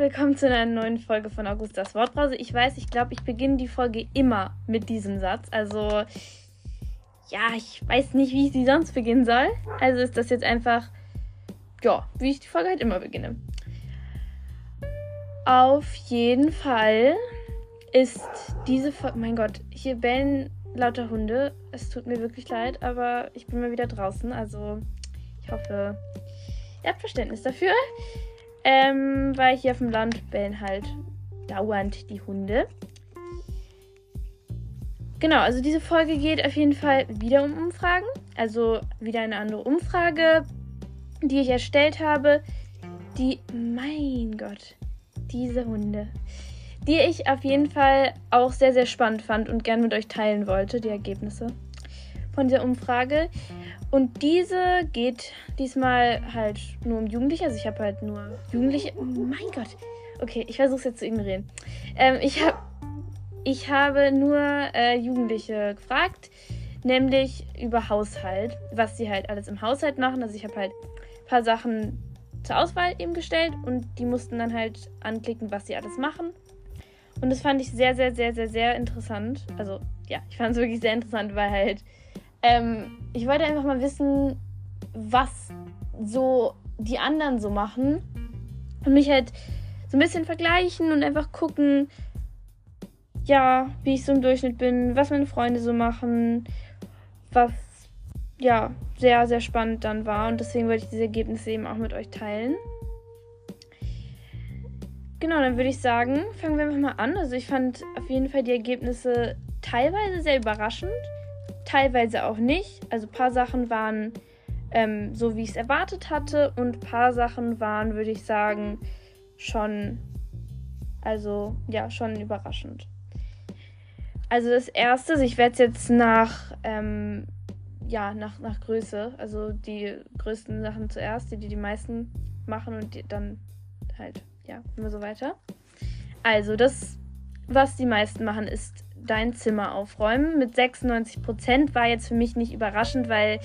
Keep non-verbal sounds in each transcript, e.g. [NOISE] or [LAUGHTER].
willkommen zu einer neuen Folge von Augustas Wortbrause. Ich weiß, ich glaube, ich beginne die Folge immer mit diesem Satz. Also, ja, ich weiß nicht, wie ich sie sonst beginnen soll. Also ist das jetzt einfach, ja, wie ich die Folge halt immer beginne. Auf jeden Fall ist diese Folge, mein Gott, hier bellen lauter Hunde. Es tut mir wirklich leid, aber ich bin mal wieder draußen. Also, ich hoffe, ihr habt Verständnis dafür. Ähm, weil hier auf dem Land bellen halt dauernd die Hunde. Genau, also diese Folge geht auf jeden Fall wieder um Umfragen. Also wieder eine andere Umfrage, die ich erstellt habe. Die, mein Gott, diese Hunde. Die ich auf jeden Fall auch sehr, sehr spannend fand und gern mit euch teilen wollte, die Ergebnisse von dieser Umfrage. Und diese geht diesmal halt nur um Jugendliche. Also ich habe halt nur Jugendliche. Oh mein Gott. Okay, ich versuche es jetzt zu ignorieren. Ähm, ich, hab, ich habe nur äh, Jugendliche gefragt, nämlich über Haushalt, was sie halt alles im Haushalt machen. Also ich habe halt ein paar Sachen zur Auswahl eben gestellt und die mussten dann halt anklicken, was sie alles machen. Und das fand ich sehr, sehr, sehr, sehr, sehr interessant. Also ja, ich fand es wirklich sehr interessant, weil halt ähm, ich wollte einfach mal wissen, was so die anderen so machen. Und mich halt so ein bisschen vergleichen und einfach gucken, ja, wie ich so im Durchschnitt bin, was meine Freunde so machen, was ja sehr, sehr spannend dann war. Und deswegen wollte ich diese Ergebnisse eben auch mit euch teilen. Genau, dann würde ich sagen, fangen wir einfach mal an. Also ich fand auf jeden Fall die Ergebnisse teilweise sehr überraschend teilweise auch nicht. Also ein paar Sachen waren ähm, so, wie ich es erwartet hatte und ein paar Sachen waren, würde ich sagen, schon, also ja, schon überraschend. Also das erste, ich werde es jetzt nach, ähm, ja, nach, nach Größe, also die größten Sachen zuerst, die die, die meisten machen und die, dann halt, ja, immer so weiter. Also das, was die meisten machen, ist dein Zimmer aufräumen. Mit 96 Prozent war jetzt für mich nicht überraschend, weil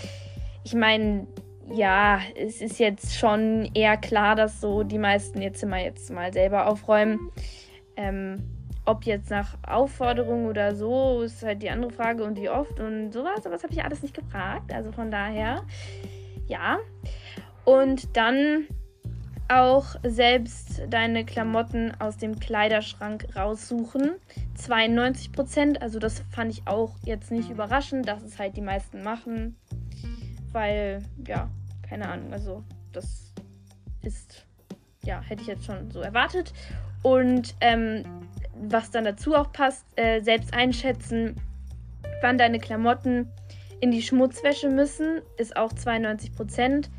ich meine, ja, es ist jetzt schon eher klar, dass so die meisten ihr Zimmer jetzt mal selber aufräumen. Ähm, ob jetzt nach Aufforderung oder so, ist halt die andere Frage und wie oft und sowas. Aber das habe ich alles nicht gefragt. Also von daher, ja. Und dann auch selbst deine Klamotten aus dem Kleiderschrank raussuchen. 92 Prozent, also das fand ich auch jetzt nicht überraschend, dass es halt die meisten machen. Weil, ja, keine Ahnung, also das ist, ja, hätte ich jetzt schon so erwartet. Und ähm, was dann dazu auch passt, äh, selbst einschätzen, wann deine Klamotten in die Schmutzwäsche müssen, ist auch 92 Prozent.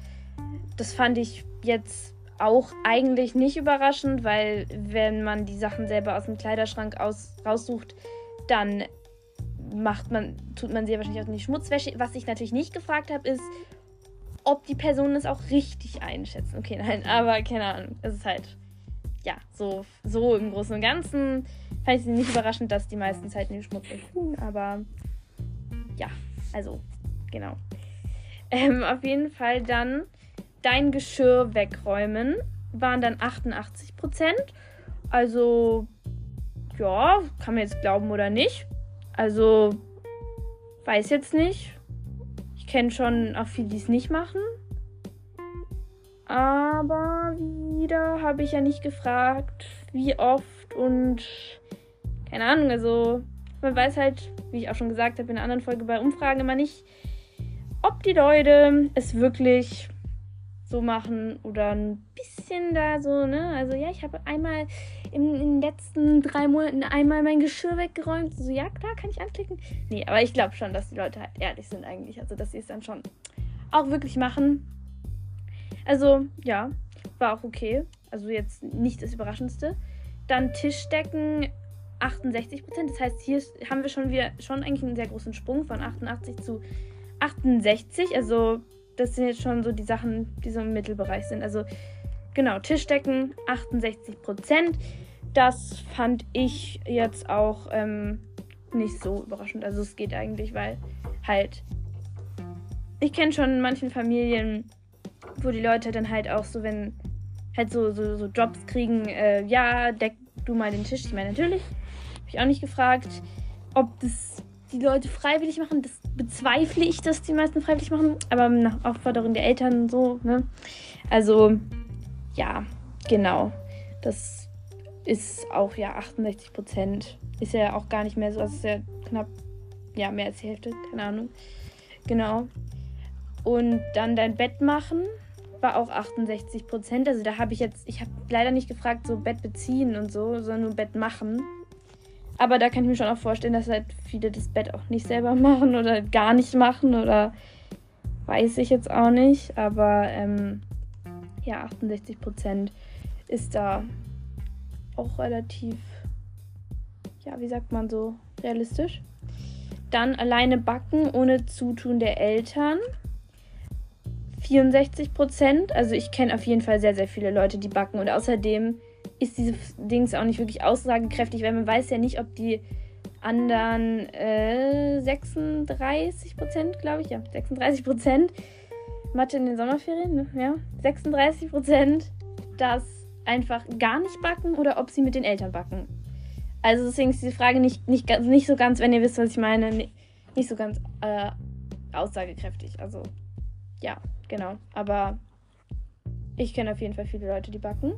Das fand ich jetzt auch eigentlich nicht überraschend, weil wenn man die Sachen selber aus dem Kleiderschrank aus, raussucht, dann macht man, tut man sie ja wahrscheinlich auch in die Schmutzwäsche. Was ich natürlich nicht gefragt habe, ist, ob die Personen es auch richtig einschätzen. Okay, nein, aber keine Ahnung. Es ist halt, ja, so, so im Großen und Ganzen fand ich es nicht überraschend, dass die meisten Zeit in die Schmutzwäsche tun, aber ja, also, genau. [LAUGHS] Ähm, auf jeden Fall dann dein Geschirr wegräumen waren dann 88 Prozent. Also, ja, kann man jetzt glauben oder nicht. Also, weiß jetzt nicht. Ich kenne schon auch viele, die es nicht machen. Aber wieder habe ich ja nicht gefragt, wie oft und keine Ahnung. Also, man weiß halt, wie ich auch schon gesagt habe in einer anderen Folge bei Umfragen immer nicht, ob die Leute es wirklich so machen oder ein bisschen da so, ne? Also ja, ich habe einmal in, in, den letzten drei Monaten einmal mein Geschirr weggeräumt. So, ja, klar, kann ich anklicken. Nee, aber ich glaube schon, dass die Leute halt ehrlich sind eigentlich. Also, dass sie es dann schon auch wirklich machen. Also, ja, war auch okay. Also jetzt nicht das Überraschendste. Dann Tischdecken 68%. Das heißt, hier haben wir schon wieder schon eigentlich einen sehr großen Sprung von 88 zu 68. Also das sind jetzt schon so die Sachen, die so im Mittelbereich sind. Also genau, Tischdecken 68 Prozent. Das fand ich jetzt auch ähm, nicht so überraschend. Also es geht eigentlich, weil halt ich kenne schon in manchen Familien, wo die Leute dann halt auch so, wenn halt so, so, so Jobs kriegen, äh, ja, deck du mal den Tisch. Ich meine, natürlich, habe ich auch nicht gefragt, ob das die Leute freiwillig machen. Das bezweifle ich, dass die meisten freiwillig machen, aber nach Aufforderung der Eltern so, ne? Also, ja, genau. Das ist auch ja 68 Prozent. Ist ja auch gar nicht mehr so, also ist ja knapp, ja, mehr als die Hälfte, keine Ahnung. Genau. Und dann dein Bett machen war auch 68 Prozent. Also da habe ich jetzt, ich habe leider nicht gefragt, so Bett beziehen und so, sondern nur Bett machen. Aber da kann ich mir schon auch vorstellen, dass halt viele das Bett auch nicht selber machen oder gar nicht machen oder weiß ich jetzt auch nicht. Aber ähm, ja, 68 Prozent ist da auch relativ, ja, wie sagt man so, realistisch. Dann alleine backen ohne Zutun der Eltern. 64 Prozent. Also ich kenne auf jeden Fall sehr, sehr viele Leute, die backen. Und außerdem ist dieses Dings auch nicht wirklich aussagekräftig, weil man weiß ja nicht, ob die anderen äh, 36 Prozent, glaube ich, ja, 36 Prozent Mathe in den Sommerferien, ne? ja, 36 Prozent das einfach gar nicht backen oder ob sie mit den Eltern backen. Also deswegen ist diese Frage nicht, nicht, nicht so ganz, wenn ihr wisst, was ich meine, nicht so ganz äh, aussagekräftig. Also ja, genau. Aber ich kenne auf jeden Fall viele Leute, die backen.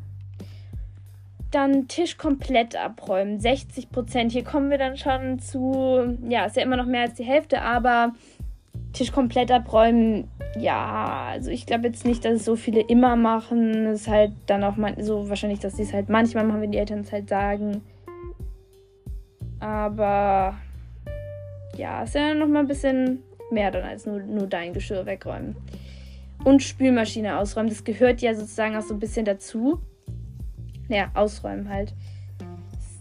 Dann Tisch komplett abräumen, 60 Prozent. Hier kommen wir dann schon zu, ja, ist ja immer noch mehr als die Hälfte, aber Tisch komplett abräumen, ja, also ich glaube jetzt nicht, dass es so viele immer machen. Es ist halt dann auch mal so wahrscheinlich, dass sie es halt manchmal machen, wenn die Eltern es halt sagen. Aber ja, ist ja noch mal ein bisschen mehr dann als nur, nur dein Geschirr wegräumen. Und Spülmaschine ausräumen. Das gehört ja sozusagen auch so ein bisschen dazu. Ja, ausräumen halt.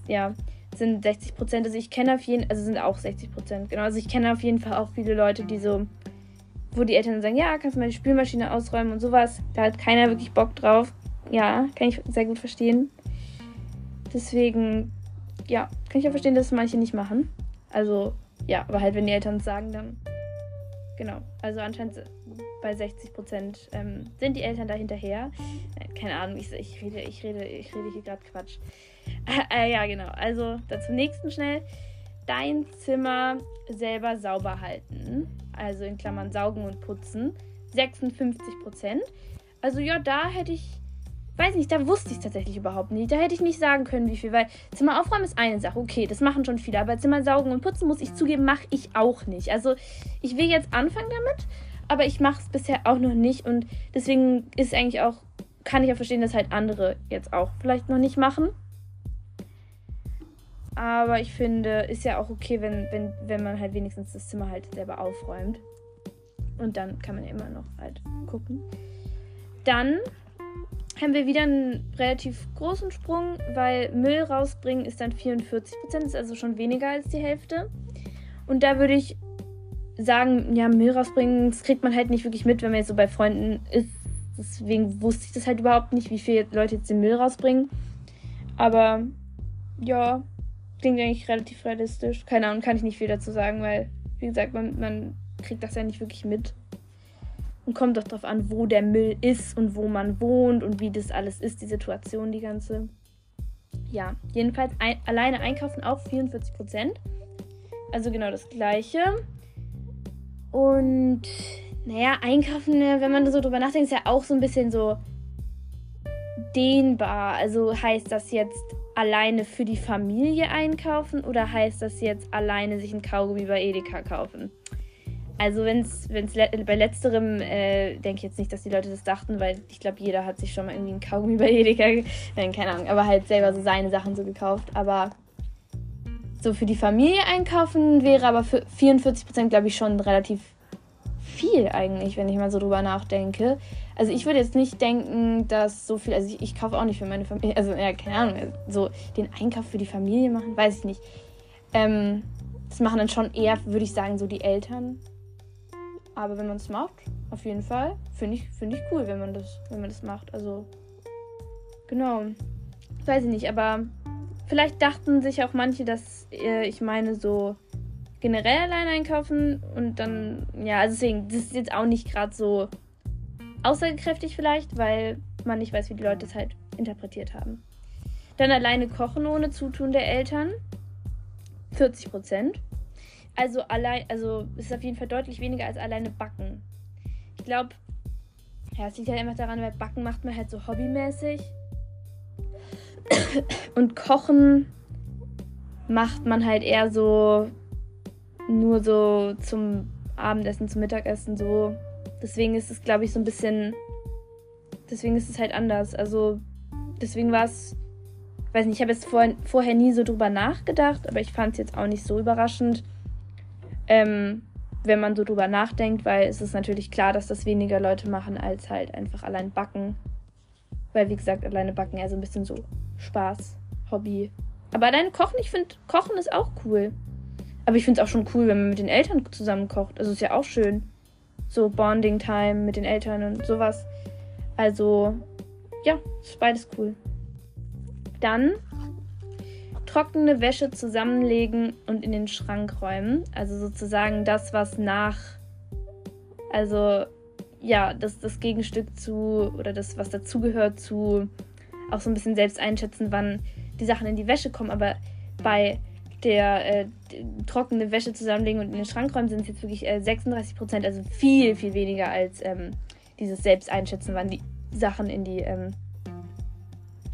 Ja, sind 60 Prozent. Also ich kenne auf jeden also sind auch 60 Prozent, genau. Also ich kenne auf jeden Fall auch viele Leute, die so, wo die Eltern sagen, ja, kannst du die Spülmaschine ausräumen und sowas. Da hat keiner wirklich Bock drauf. Ja, kann ich sehr gut verstehen. Deswegen, ja, kann ich auch verstehen, dass manche nicht machen. Also, ja, aber halt, wenn die Eltern es sagen, dann. Genau. Also anscheinend bei 60 Prozent ähm, sind die Eltern da hinterher. Äh, keine Ahnung, ich, ich, rede, ich, rede, ich rede hier gerade Quatsch. Äh, [LAUGHS] ja, genau. Also dann zum nächsten schnell. Dein Zimmer selber sauber halten. Also in Klammern saugen und putzen. 56 Prozent. Also ja, da hätte ich weiß nicht, da wusste ich es tatsächlich überhaupt nicht. Da hätte ich nicht sagen können, wie viel, weil Zimmer aufräumen ist eine Sache, okay, das machen schon viele, aber Zimmer saugen und putzen, muss ich zugeben, mache ich auch nicht. Also ich will jetzt anfangen damit, aber ich mache es bisher auch noch nicht und deswegen ist eigentlich auch, kann ich ja verstehen, dass halt andere jetzt auch vielleicht noch nicht machen. Aber ich finde, ist ja auch okay, wenn, wenn, wenn man halt wenigstens das Zimmer halt selber aufräumt. Und dann kann man ja immer noch halt gucken. Dann haben wir wieder einen relativ großen Sprung, weil Müll rausbringen ist dann 44%, ist also schon weniger als die Hälfte. Und da würde ich sagen, ja, Müll rausbringen, das kriegt man halt nicht wirklich mit, wenn man jetzt so bei Freunden ist. Deswegen wusste ich das halt überhaupt nicht, wie viele Leute jetzt den Müll rausbringen. Aber ja, klingt eigentlich relativ realistisch. Keine Ahnung, kann ich nicht viel dazu sagen, weil, wie gesagt, man, man kriegt das ja nicht wirklich mit. Und kommt doch darauf an, wo der Müll ist und wo man wohnt und wie das alles ist, die Situation, die ganze. Ja, jedenfalls ein, alleine einkaufen auch 44%. Also genau das gleiche. Und naja, einkaufen, ne, wenn man so drüber nachdenkt, ist ja auch so ein bisschen so dehnbar. Also heißt das jetzt alleine für die Familie einkaufen oder heißt das jetzt alleine sich ein Kaugummi bei Edeka kaufen? Also wenn es le bei letzterem äh, denke ich jetzt nicht, dass die Leute das dachten, weil ich glaube, jeder hat sich schon mal irgendwie ein Kaugummi bei Edeka, nein, keine Ahnung, aber halt selber so seine Sachen so gekauft. Aber so für die Familie einkaufen wäre aber für 44% glaube ich schon relativ viel eigentlich, wenn ich mal so drüber nachdenke. Also ich würde jetzt nicht denken, dass so viel, also ich, ich kaufe auch nicht für meine Familie, also ja, keine Ahnung, so den Einkauf für die Familie machen, weiß ich nicht. Ähm, das machen dann schon eher, würde ich sagen, so die Eltern. Aber wenn man es macht, auf jeden Fall, finde ich, find ich cool, wenn man, das, wenn man das macht. Also, genau. Weiß ich nicht, aber vielleicht dachten sich auch manche, dass äh, ich meine so generell allein einkaufen und dann, ja, also deswegen, das ist jetzt auch nicht gerade so aussagekräftig vielleicht, weil man nicht weiß, wie die Leute es halt interpretiert haben. Dann alleine kochen ohne Zutun der Eltern. 40 Prozent. Also allein, also ist auf jeden Fall deutlich weniger als alleine backen. Ich glaube, ja, es liegt halt einfach daran, weil Backen macht man halt so hobbymäßig. Und Kochen macht man halt eher so nur so zum Abendessen, zum Mittagessen so. Deswegen ist es, glaube ich, so ein bisschen. Deswegen ist es halt anders. Also, deswegen war es. Weiß nicht, ich habe jetzt vor, vorher nie so drüber nachgedacht, aber ich fand es jetzt auch nicht so überraschend, ähm, wenn man so drüber nachdenkt, weil es ist natürlich klar, dass das weniger Leute machen als halt einfach allein backen. Weil, wie gesagt, alleine backen eher so ein bisschen so Spaß, Hobby. Aber alleine kochen, ich finde, kochen ist auch cool. Aber ich finde es auch schon cool, wenn man mit den Eltern zusammen kocht. Also ist ja auch schön. So Bonding-Time mit den Eltern und sowas. Also, ja, ist beides cool. Dann trockene Wäsche zusammenlegen und in den Schrank räumen. Also sozusagen das, was nach. Also, ja, das, das Gegenstück zu. Oder das, was dazugehört zu. Auch so ein bisschen selbst einschätzen, wann die Sachen in die Wäsche kommen. Aber bei der äh, trockene Wäsche zusammenlegen und in den Schrank räumen, sind es jetzt wirklich äh, 36 Prozent, also viel, viel weniger als ähm, dieses Selbst einschätzen, wann die Sachen in die, ähm,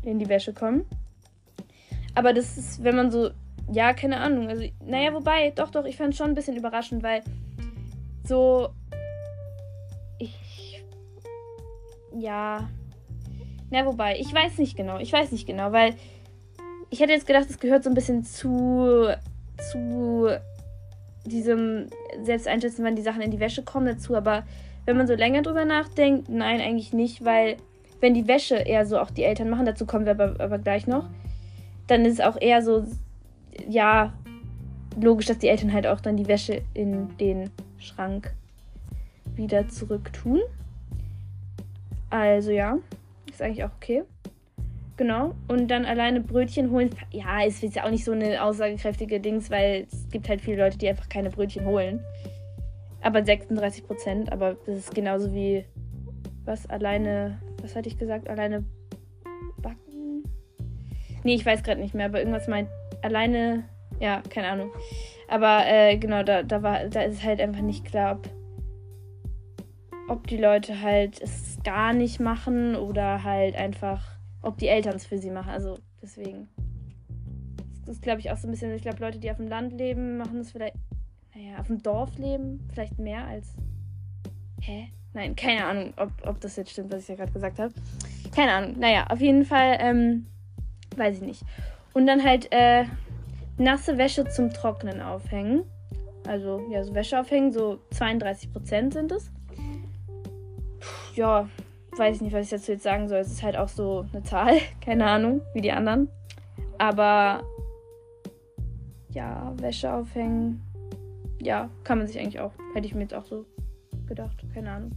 in die Wäsche kommen. Aber das ist, wenn man so, ja, keine Ahnung, also, naja, wobei, doch, doch, ich fand es schon ein bisschen überraschend, weil so, ich, ja, na, wobei, ich weiß nicht genau, ich weiß nicht genau, weil ich hätte jetzt gedacht, es gehört so ein bisschen zu, zu diesem Selbsteinschätzen, wann die Sachen in die Wäsche kommen, dazu. Aber wenn man so länger drüber nachdenkt, nein, eigentlich nicht, weil wenn die Wäsche eher so auch die Eltern machen, dazu kommen wir aber, aber gleich noch, dann ist es auch eher so, ja, logisch, dass die Eltern halt auch dann die Wäsche in den Schrank wieder zurück tun. Also ja, ist eigentlich auch okay. Genau. Und dann alleine Brötchen holen. Ja, ist jetzt ja auch nicht so eine aussagekräftige Dings, weil es gibt halt viele Leute, die einfach keine Brötchen holen. Aber 36 Prozent. Aber das ist genauso wie. Was alleine. Was hatte ich gesagt? Alleine? Nee, ich weiß gerade nicht mehr, aber irgendwas meint. Alleine. Ja, keine Ahnung. Aber äh, genau, da, da, war, da ist halt einfach nicht klar, ob, ob die Leute halt es gar nicht machen oder halt einfach ob die Eltern es für sie machen. Also deswegen. Das ist, glaube ich, auch so ein bisschen. Ich glaube, Leute, die auf dem Land leben, machen es vielleicht. Naja, auf dem Dorf leben, vielleicht mehr als. Hä? Nein, keine Ahnung, ob, ob das jetzt stimmt, was ich ja gerade gesagt habe. Keine Ahnung. Naja, auf jeden Fall, ähm, weiß ich nicht. Und dann halt, äh, nasse Wäsche zum Trocknen aufhängen. Also, ja, so Wäsche aufhängen, so 32% sind es. Ja, weiß ich nicht, was ich dazu jetzt sagen soll. Es ist halt auch so eine Zahl, [LAUGHS] keine Ahnung, wie die anderen. Aber ja, Wäsche aufhängen. Ja, kann man sich eigentlich auch. Hätte ich mir jetzt auch so gedacht. Keine Ahnung.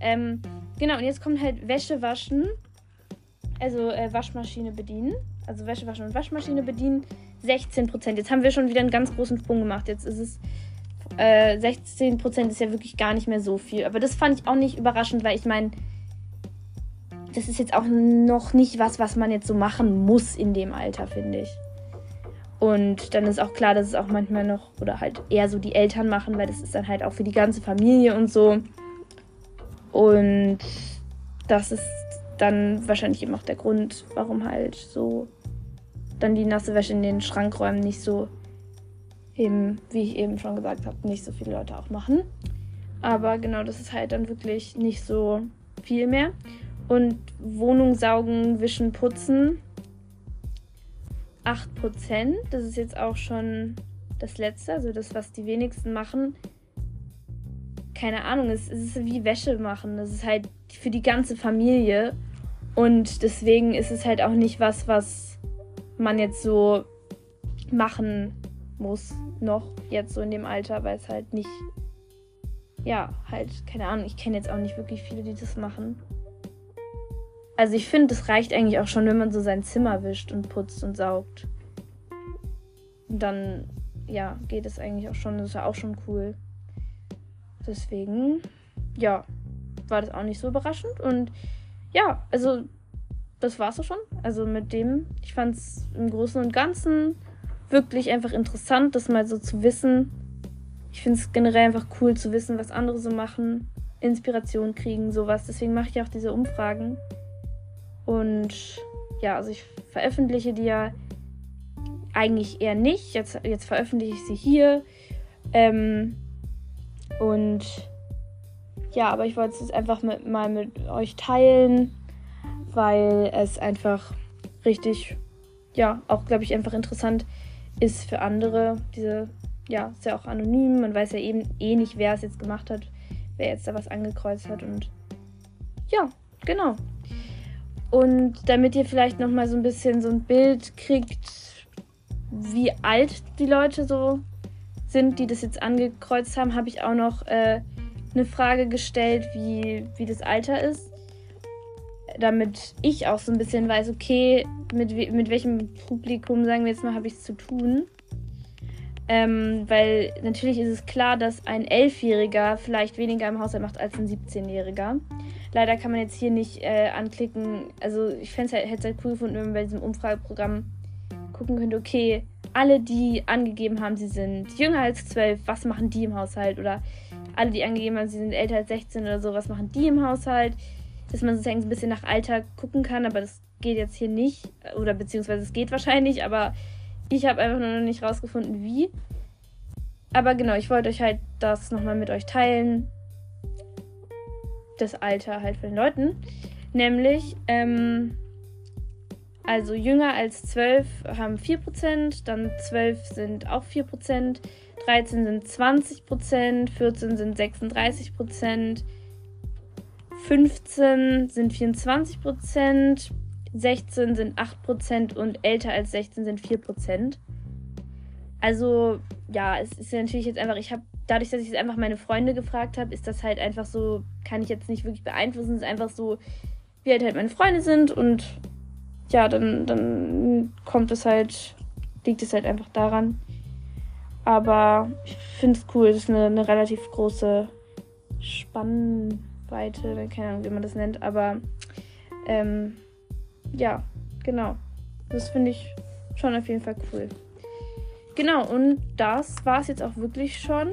Ähm, genau, und jetzt kommt halt Wäsche waschen. Also äh, Waschmaschine bedienen. Also Wäsche waschen und Waschmaschine bedienen. 16%. Jetzt haben wir schon wieder einen ganz großen Sprung gemacht. Jetzt ist es. Äh, 16% ist ja wirklich gar nicht mehr so viel. Aber das fand ich auch nicht überraschend, weil ich meine, das ist jetzt auch noch nicht was, was man jetzt so machen muss in dem Alter, finde ich. Und dann ist auch klar, dass es auch manchmal noch oder halt eher so die Eltern machen, weil das ist dann halt auch für die ganze Familie und so. Und das ist dann wahrscheinlich eben auch der Grund, warum halt so dann die nasse Wäsche in den Schrank räumen nicht so eben, wie ich eben schon gesagt habe, nicht so viele Leute auch machen. Aber genau, das ist halt dann wirklich nicht so viel mehr. Und Wohnung saugen, wischen, putzen. 8%. Das ist jetzt auch schon das letzte, also das, was die wenigsten machen. Keine Ahnung, es, es ist wie Wäsche machen. Das ist halt für die ganze Familie. Und deswegen ist es halt auch nicht was, was man jetzt so machen muss, noch jetzt so in dem Alter, weil es halt nicht. Ja, halt, keine Ahnung, ich kenne jetzt auch nicht wirklich viele, die das machen. Also ich finde, es reicht eigentlich auch schon, wenn man so sein Zimmer wischt und putzt und saugt. Und dann, ja, geht es eigentlich auch schon. Das ist ja auch schon cool. Deswegen, ja, war das auch nicht so überraschend. Und ja, also das war's auch schon. Also mit dem, ich fand es im Großen und Ganzen wirklich einfach interessant, das mal so zu wissen. Ich finde es generell einfach cool zu wissen, was andere so machen, Inspiration kriegen, sowas. Deswegen mache ich auch diese Umfragen. Und ja, also ich veröffentliche die ja eigentlich eher nicht. Jetzt, jetzt veröffentliche ich sie hier. Ähm, und ja, aber ich wollte es jetzt einfach mit, mal mit euch teilen, weil es einfach richtig, ja, auch glaube ich einfach interessant ist für andere. Diese, ja, ist ja auch anonym. Man weiß ja eben eh nicht, wer es jetzt gemacht hat, wer jetzt da was angekreuzt hat. Und ja, genau. Und damit ihr vielleicht nochmal so ein bisschen so ein Bild kriegt, wie alt die Leute so sind, die das jetzt angekreuzt haben, habe ich auch noch äh, eine Frage gestellt, wie, wie das Alter ist. Damit ich auch so ein bisschen weiß, okay, mit, mit welchem Publikum, sagen wir jetzt mal, habe ich es zu tun. Ähm, weil natürlich ist es klar, dass ein Elfjähriger vielleicht weniger im Haushalt macht als ein 17-Jähriger. Leider kann man jetzt hier nicht äh, anklicken. Also ich halt, hätte es halt cool gefunden, wenn man bei diesem Umfrageprogramm gucken könnte, okay, alle, die angegeben haben, sie sind jünger als 12, was machen die im Haushalt? Oder alle, die angegeben haben, sie sind älter als 16 oder so, was machen die im Haushalt? Dass man sozusagen so ein bisschen nach Alter gucken kann, aber das geht jetzt hier nicht. Oder beziehungsweise es geht wahrscheinlich, aber ich habe einfach noch nicht rausgefunden, wie. Aber genau, ich wollte euch halt das nochmal mit euch teilen das Alter halt von den Leuten. Nämlich, ähm, also jünger als 12 haben 4%, dann 12 sind auch 4%, 13 sind 20%, 14 sind 36%, 15 sind 24%, 16 sind 8% und älter als 16 sind 4%. Also ja, es ist natürlich jetzt einfach, ich habe dadurch, dass ich jetzt einfach meine Freunde gefragt habe, ist das halt einfach so, kann ich jetzt nicht wirklich beeinflussen. Es ist einfach so, wie halt, halt meine Freunde sind und ja, dann, dann kommt es halt, liegt es halt einfach daran. Aber ich finde es cool, das ist eine, eine relativ große Spannweite, keine Ahnung, wie man das nennt, aber ähm, ja, genau. Das finde ich schon auf jeden Fall cool. Genau, und das war es jetzt auch wirklich schon.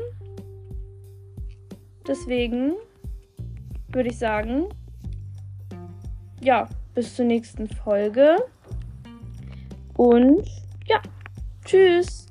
Deswegen würde ich sagen, ja, bis zur nächsten Folge. Und ja, tschüss.